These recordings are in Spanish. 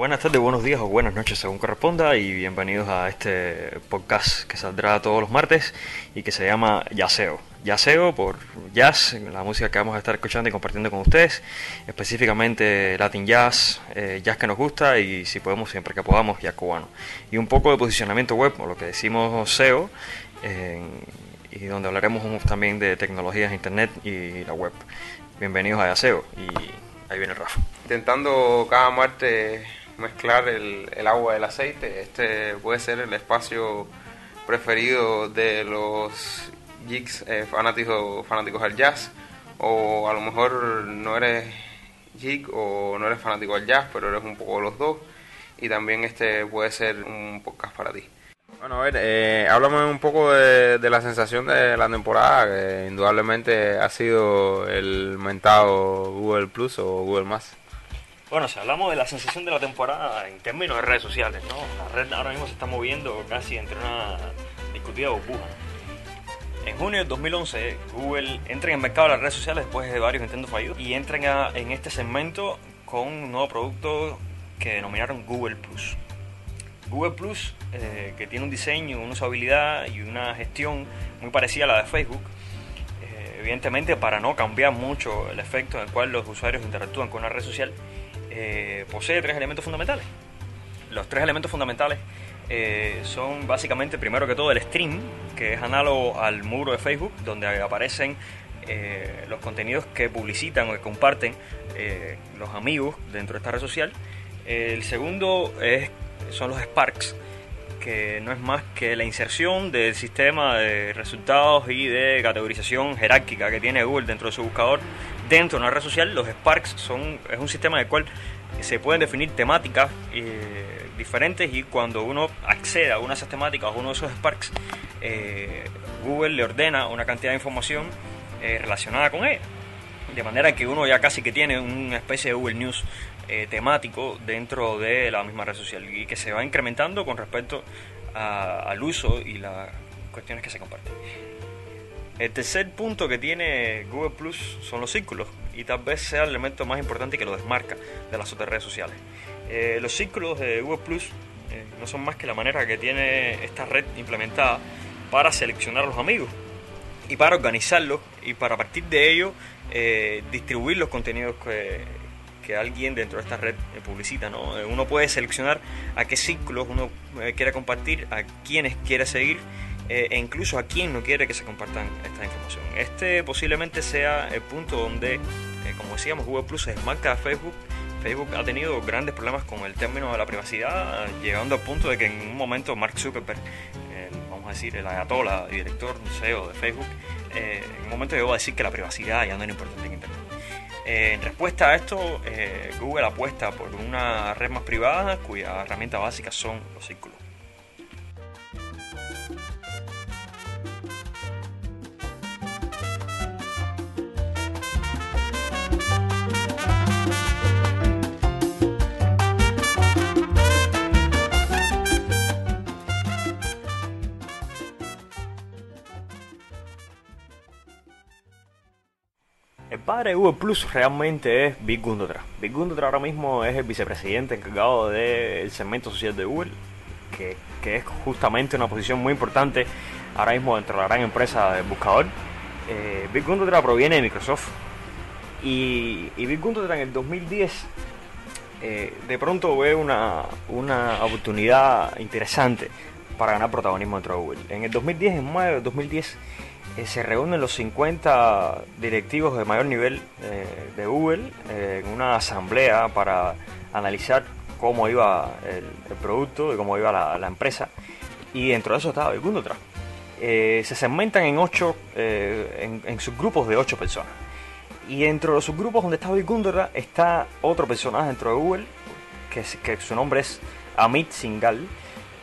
Buenas tardes, buenos días o buenas noches según corresponda y bienvenidos a este podcast que saldrá todos los martes y que se llama Yaseo. Yaseo por jazz, la música que vamos a estar escuchando y compartiendo con ustedes, específicamente Latin Jazz, eh, jazz que nos gusta y si podemos siempre que podamos jazz cubano. Y un poco de posicionamiento web, o lo que decimos SEO, y donde hablaremos también de tecnologías, internet y la web. Bienvenidos a Yaseo y ahí viene Rafa. Intentando cada martes mezclar el, el agua del aceite, este puede ser el espacio preferido de los geeks eh, fanáticos, fanáticos al jazz, o a lo mejor no eres geek o no eres fanático al jazz, pero eres un poco los dos, y también este puede ser un podcast para ti. Bueno, a ver, eh, háblame un poco de, la sensación de la temporada, que indudablemente ha sido el mentado Google Plus o Google Más. Bueno, si hablamos de la sensación de la temporada en términos de redes sociales, ¿no? La red ahora mismo se está moviendo casi entre una discutida burbuja. En junio de 2011, Google entra en el mercado de las redes sociales después de varios intentos fallidos y entra en este segmento con un nuevo producto que denominaron Google Plus. Google Plus, eh, que tiene un diseño, una usabilidad y una gestión muy parecida a la de Facebook, eh, evidentemente para no cambiar mucho el efecto en el cual los usuarios interactúan con una red social, eh, posee tres elementos fundamentales. Los tres elementos fundamentales eh, son básicamente, primero que todo, el stream, que es análogo al muro de Facebook, donde aparecen eh, los contenidos que publicitan o que comparten los amigos dentro de esta red social. El segundo es, son los Sparks, que no es más que la inserción del sistema de resultados y de categorización jerárquica que tiene Google dentro de su buscador dentro de una red social. Los Sparks son, es un sistema en el cual se pueden definir temáticas eh, diferentes y cuando uno accede a una de esas temáticas o uno de esos Sparks, eh, Google le ordena una cantidad de información eh, relacionada con ella. De manera que uno ya casi que tiene una especie de Google News temático dentro de la misma red social y que se va incrementando con respecto al uso y las cuestiones que se comparten. El tercer punto que tiene Google Plus son los círculos y tal vez sea el elemento más importante que lo desmarca de las otras redes sociales. Eh, los círculos de Google Plus eh, no son más que la manera que tiene esta red implementada para seleccionar a los amigos y para organizarlos y para a partir de ello eh, distribuir los contenidos que, que, alguien dentro de esta red publicita. ¿no? Uno puede seleccionar a qué círculos uno quiere compartir, a quienes quiere seguir eh, e incluso a quien no quiere que se compartan esta información. Este posiblemente sea el punto donde, eh, como decíamos, Google Plus se desmarca de Facebook. Facebook ha tenido grandes problemas con el término de la privacidad, llegando al punto de que en un momento Mark Zuckerberg, eh, vamos a decir el ayatollah, director CEO de Facebook, en un momento llegó a decir que la privacidad ya no era importante en Internet. en respuesta a esto, Google apuesta por una red más privada cuya herramienta básica son los círculos. Padre de Google Plus realmente es Big Gundotra. Big Gundotra ahora mismo es el vicepresidente encargado del segmento social de Google, que, es justamente una posición muy importante ahora mismo dentro de la gran empresa del buscador. Eh, Big Gundotra proviene de Microsoft y, y Big Gundotra en el 2010 eh, de pronto ve una, una oportunidad interesante para ganar protagonismo dentro de Google. En el 2010, en mayo del 2010, eh, se reúnen los 50 directivos de mayor nivel eh, de Google eh, en una asamblea para analizar cómo iba el, producto y cómo iba la, empresa. Y dentro de eso estaba Bill Gundotra. se segmentan en ocho, en, subgrupos de ocho personas. Y dentro de los subgrupos donde está Bill Gundotra está otro personaje dentro de Google, que, que su nombre es Amit Singhal,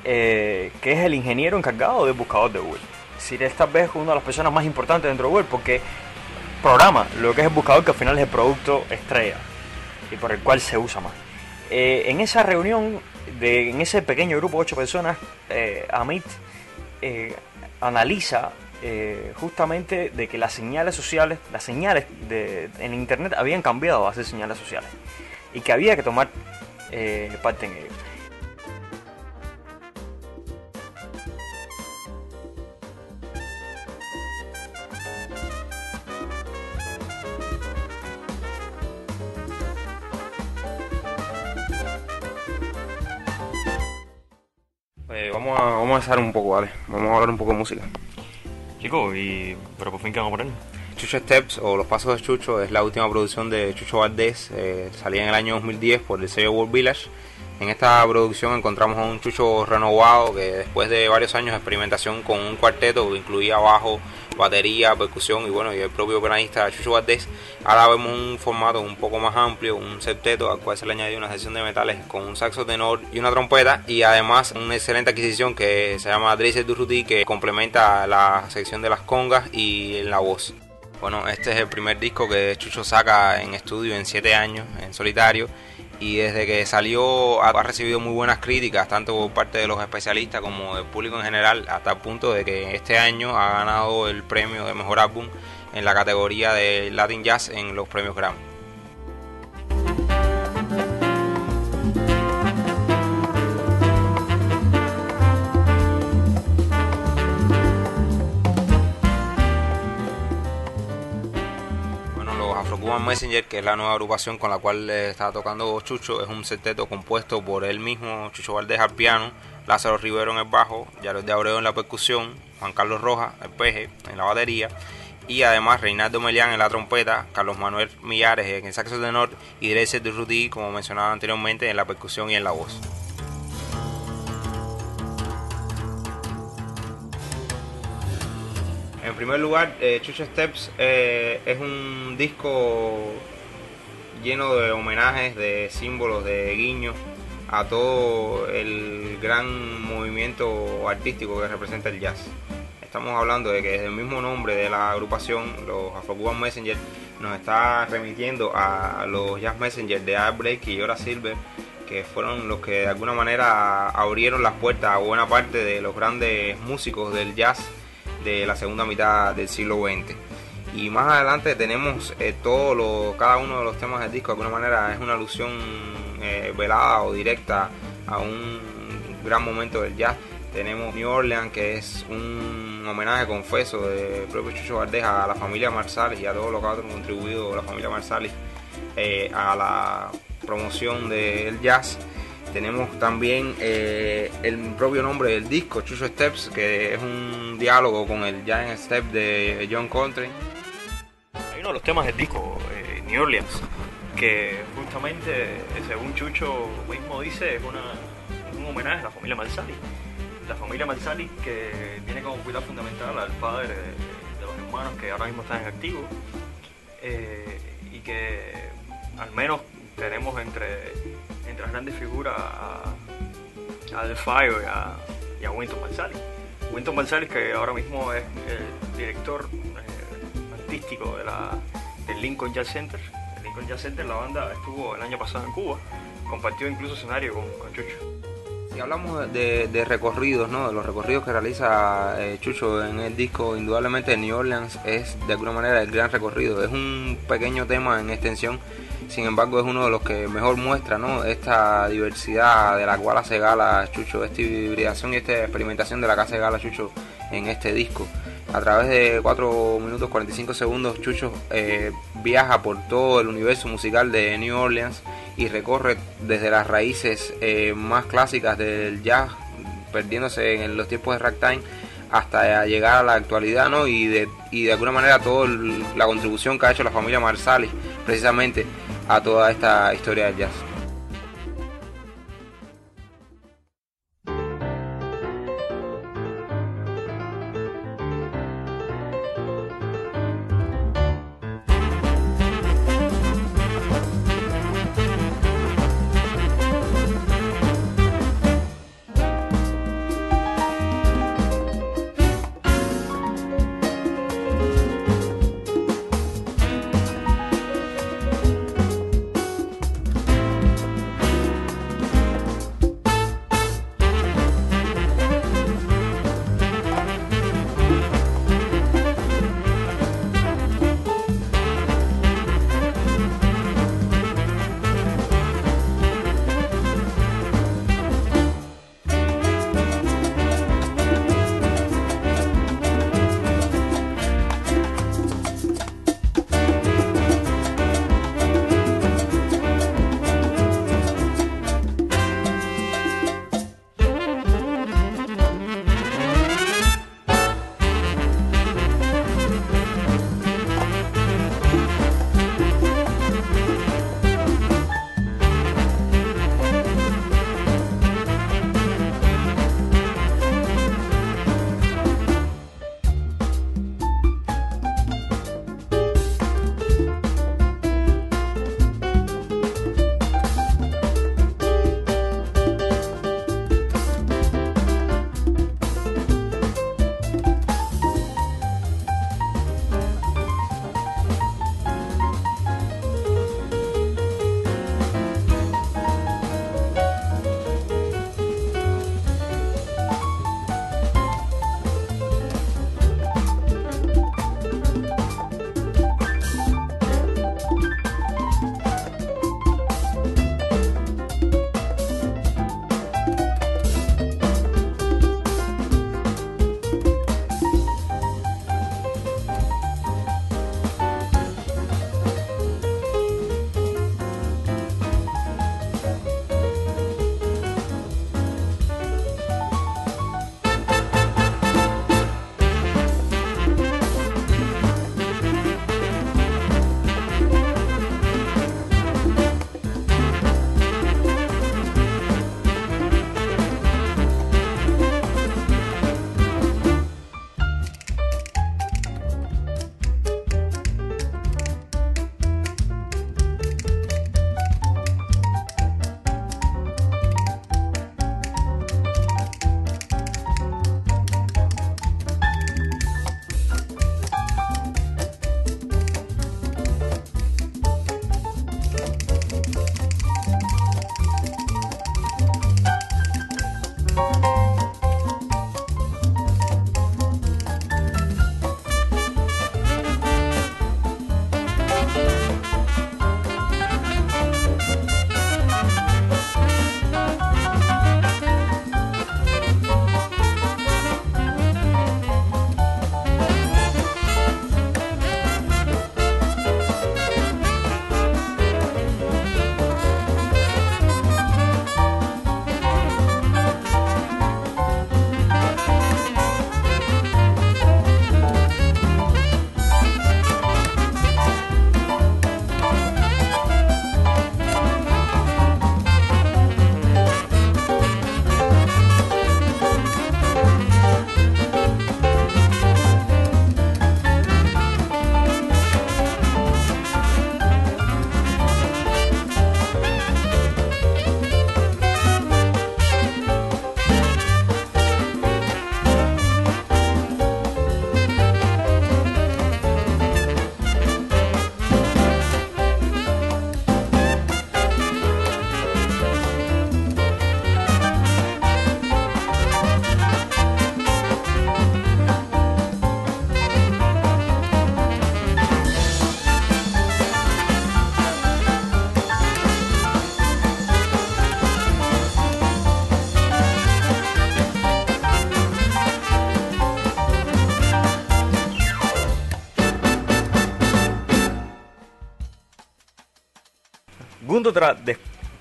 que es el ingeniero encargado del buscador de Google decir, esta vez una de las personas más importantes dentro de Google porque programa lo que es el buscador que al final es el producto estrella y por el cual se usa más. Eh, en esa reunión, de, en ese pequeño grupo de ocho personas, eh, Amit eh, analiza justamente de que las señales sociales, las señales de, en Internet habían cambiado a ser señales sociales y que había que tomar parte en ello. Vamos, a, vamos a hacer un poco, ¿vale? Vamos a hablar un poco de música. Chicos, y pero por fin que vamos a poner. Chucho Steps o Los Pasos de Chucho es la última producción de Chucho Valdés, eh, salía en el año 2010 por el sello World Village. En esta producción encontramos a un Chucho renovado que después de varios años de experimentación con un cuarteto que incluía bajo, batería, percusión y bueno, y el propio pianista Chucho Valdés, ahora vemos un formato un poco más amplio, un septeto al cual se le añadió una sección de metales con un saxo tenor y una trompeta y además una excelente adquisición que se llama Dracer Durruti que complementa la sección de las congas y la voz. Bueno, este es el primer disco que Chucho saca en estudio en 7 años, en solitario, y desde que salió ha recibido muy buenas críticas, tanto por parte de los especialistas como del público en general, hasta el punto de que este año ha ganado el premio de Mejor Álbum en la categoría de Latin Jazz en los premios Grammy. Messenger, que es la nueva agrupación con la cual está tocando Chucho, es un septeto compuesto por él mismo, Chucho Valdés al piano, Lázaro Rivero en el bajo, Yaros de Abreu en la percusión, Juan Carlos Rojas, el peje, en la batería, y además Reinaldo Melián en la trompeta, Carlos Manuel Millares en el saxo tenor y Dresser de Rudy, como mencionaba anteriormente, en la percusión y en la voz. Primer lugar, eh, Chucho Steps eh, es un disco lleno de homenajes, de símbolos, de guiños a todo el gran movimiento artístico que representa el jazz. Estamos hablando de que desde el mismo nombre de la agrupación, los Afro-Cuban Messenger, nos está remitiendo a los Jazz Messengers de Art Blake y Ora Silver, que fueron los que de alguna manera abrieron las puertas a buena parte de los grandes músicos del jazz de la segunda mitad del siglo XX. Y más adelante tenemos eh, todo lo, cada uno de los temas del disco, de alguna manera es una alusión eh, velada o directa a un gran momento del jazz. Tenemos New Orleans, que es un homenaje confeso de propio Chucho Valdés a la familia Marsalis y a todos los que han contribuido la familia Marsalis eh, a la promoción del jazz. Tenemos también eh, el propio nombre del disco, Chucho Steps, que es un diálogo con el Giant Step de John Coltrane. Hay uno de los temas del disco, eh, New Orleans, que justamente, según Chucho mismo dice, es, una, un homenaje a la familia Marsali. La familia Marsali que tiene como cuidado fundamental al padre de, los hermanos que ahora mismo están en activo eh, y que al menos tenemos entre entre las grandes figuras a, a The Fire y a, Winton Marsalis. Winton Marsalis que ahora mismo es el director eh, artístico de la, del Lincoln Jazz Center. El Lincoln Jazz Center, la banda estuvo el año pasado en Cuba, compartió incluso escenario con, Chucho. Si hablamos de, recorridos, ¿no? de los recorridos que realiza eh, Chucho en el disco, indudablemente New Orleans es de alguna manera el gran recorrido. Es un pequeño tema en extensión sin embargo es uno de los que mejor muestra esta diversidad de la cual hace gala Chucho, esta hibridación y esta experimentación de la que hace gala Chucho en este disco. A través de 4 minutos 45 segundos Chucho eh, viaja por todo el universo musical de New Orleans y recorre desde las raíces eh, más clásicas del jazz, perdiéndose en los tiempos de ragtime hasta llegar a la actualidad ¿no? y, de, y de alguna manera toda la contribución que ha hecho la familia Marsalis precisamente a toda esta historia del jazz.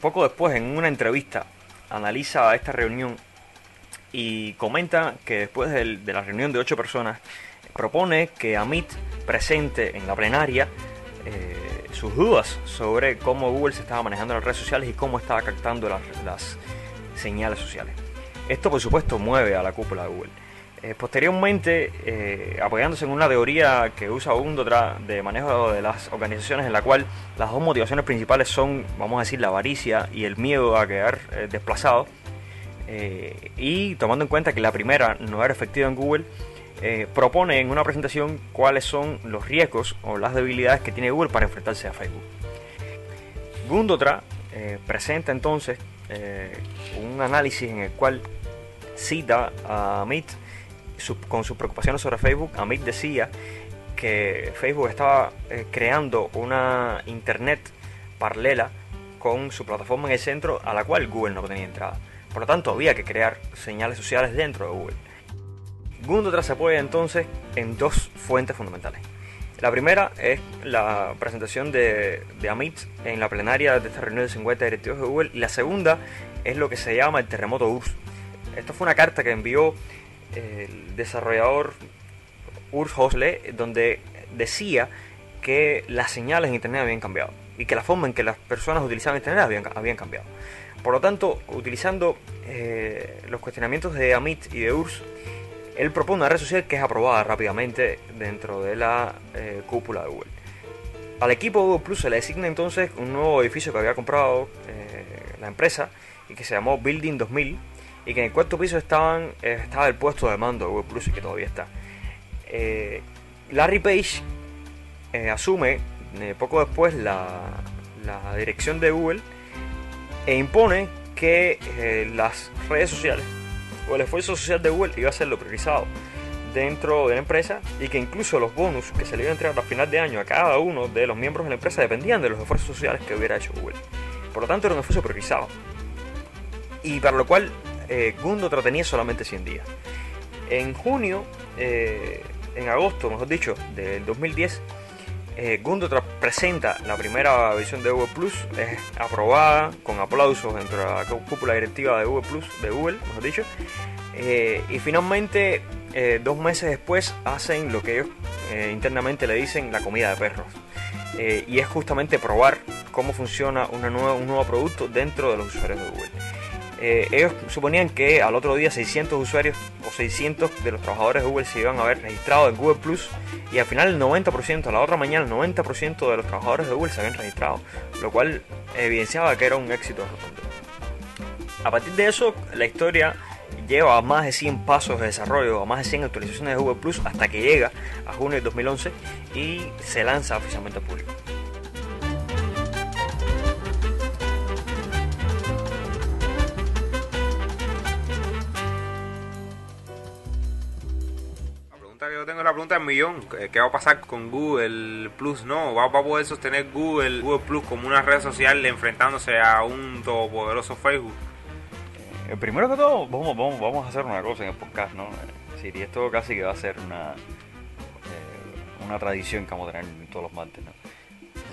Poco después, en una entrevista, analiza esta reunión y comenta que después de la reunión de ocho personas, propone que Amit presente en la plenaria eh, sus dudas sobre cómo Google se estaba manejando las redes sociales y cómo estaba captando las señales sociales. Esto, por supuesto, mueve a la cúpula de Google. Eh, posteriormente, eh, apoyándose en una teoría que usa Gundotra de manejo de las organizaciones, en la cual las dos motivaciones principales son, vamos a decir, la avaricia y el miedo a quedar eh, desplazado, y tomando en cuenta que la primera no era efectiva en Google, propone en una presentación cuáles son los riesgos o las debilidades que tiene Google para enfrentarse a Facebook. Gundotra presenta entonces un análisis en el cual cita a Amit con sus preocupaciones sobre Facebook. Amit decía que Facebook estaba eh, creando una internet paralela con su plataforma en el centro a la cual Google no tenía entrada. Por lo tanto, había que crear señales sociales dentro de Google. Gundotra se apoya entonces en dos fuentes fundamentales. La primera es la presentación de, Amit en la plenaria de esta reunión de 50 directivos de Google y la segunda es lo que se llama el terremoto URSS. Esta fue una carta que envió el desarrollador Urs Hosle donde decía que las señales en Internet habían cambiado y que la forma en que las personas utilizaban Internet habían, habían cambiado. Por lo tanto, utilizando eh, los cuestionamientos de Amit y de Urs, él propone una red social que es aprobada rápidamente dentro de la eh, cúpula de Google. Al equipo Google Plus se le designa entonces un nuevo edificio que había comprado eh, la empresa y que se llamó Building 2000 y que en el cuarto piso estaban, eh, estaba el puesto de mando de Google Plus y que todavía está. Eh, Larry Page eh, asume eh, poco después la, la dirección de Google e impone que eh, las redes sociales o el esfuerzo social de Google iba a ser lo priorizado dentro de la empresa y que incluso los bonus que se le iban a entregar a final de año a cada uno de los miembros de la empresa dependían de los esfuerzos sociales que hubiera hecho Google. Por lo tanto, era un esfuerzo priorizado. Y para lo cual eh, tenía solamente 100 días. En junio, eh, en agosto, mejor dicho, del 2010, eh, presenta la primera versión de Google Plus, es aprobada con aplausos dentro de la cúpula directiva de Google de mejor dicho, eh, y finalmente eh, dos meses después hacen lo que ellos internamente le dicen la comida de perros, y es justamente probar cómo funciona un nuevo producto dentro de los usuarios de Google. Eh, ellos suponían que al otro día 600 usuarios o 600 de los trabajadores de Google se iban a haber registrado en Google Plus y al final el 90%, a la otra mañana el 90% de los trabajadores de Google se habían registrado, lo cual evidenciaba que era un éxito rotundo. A partir de eso, la historia lleva a más de 100 pasos de desarrollo, a más de 100 actualizaciones de Google Plus hasta que llega a junio de 2011 y se lanza oficialmente al público. Millón. ¿Qué qué va a pasar con Google Plus? No, va, va a poder sostener Google, Google Plus como una red social enfrentándose a un todopoderoso Facebook. Eh, primero que todo, vamos, vamos, vamos a hacer una cosa en el podcast, ¿no? Eh, sí, y esto casi que va a ser una, eh, una tradición que vamos a tener todos los martes, ¿no?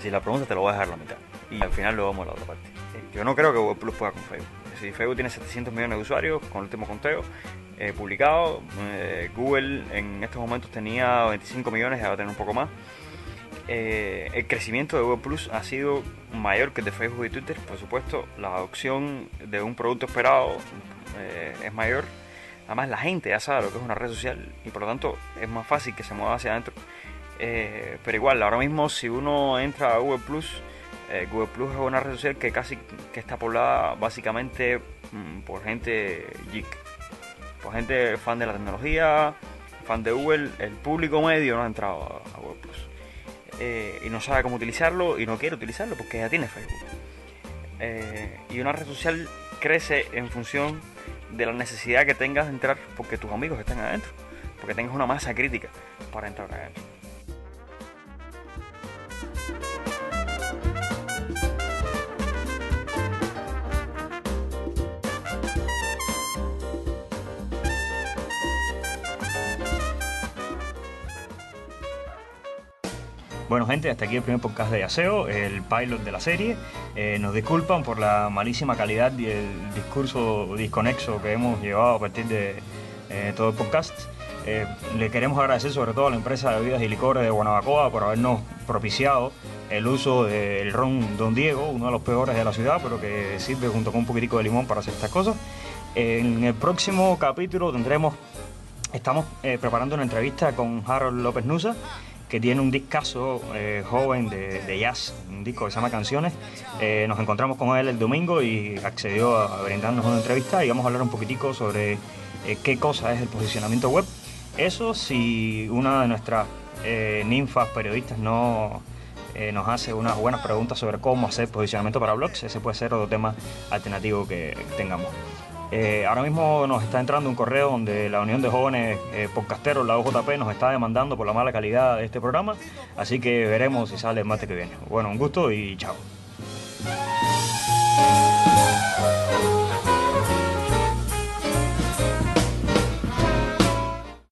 Si la pregunta te lo voy a dejar a la mitad y al final lo vamos a la otra parte. Eh, Yo no creo que Google Plus pueda con Facebook. Si Facebook tiene 700 millones de usuarios con el último conteo eh, publicado, eh, Google en estos momentos tenía 25 millones y va a tener un poco más. Eh, el crecimiento de Google Plus ha sido mayor que el de Facebook y Twitter. Por supuesto, la adopción de un producto esperado es mayor. Además, la gente ya sabe lo que es una red social y por lo tanto es más fácil que se mueva hacia adentro. Pero igual, ahora mismo, si uno entra a Google Plus, Google Plus es una red social que casi que está poblada básicamente mm, por gente geek, por gente fan de la tecnología, fan de Google. El público medio no ha entrado a, a Google Plus eh, y no sabe cómo utilizarlo y no quiere utilizarlo porque ya tiene Facebook. Eh, y una red social crece en función de la necesidad que tengas de entrar porque tus amigos están adentro, porque tengas una masa crítica para entrar adentro. Bueno, gente, hasta aquí el primer podcast de Aseo, el pilot de la serie. Eh, nos disculpan por la malísima calidad y el discurso disconexo que hemos llevado a partir de eh, todo el podcast. Eh, le queremos agradecer sobre todo a la empresa de bebidas y licores de Guanabacoa por habernos propiciado el uso del ron Don Diego, uno de los peores de la ciudad, pero que sirve junto con un poquitico de limón para hacer estas cosas. En el próximo capítulo tendremos, estamos preparando una entrevista con Harold López Nusa que tiene un discazo eh, joven de, jazz, un disco que se llama Canciones. Eh, nos encontramos con él el domingo y accedió a brindarnos una entrevista y vamos a hablar un poquitico sobre eh, qué cosa es el posicionamiento web. Eso si una de nuestras ninfas periodistas no nos hace unas buenas preguntas sobre cómo hacer posicionamiento para blogs, ese puede ser otro tema alternativo que tengamos. Eh, ahora mismo nos está entrando un correo donde la Unión de Jóvenes eh, Podcasteros, la OJP, nos está demandando por la mala calidad de este programa, así que veremos si sale el martes que viene. Bueno, un gusto y chao.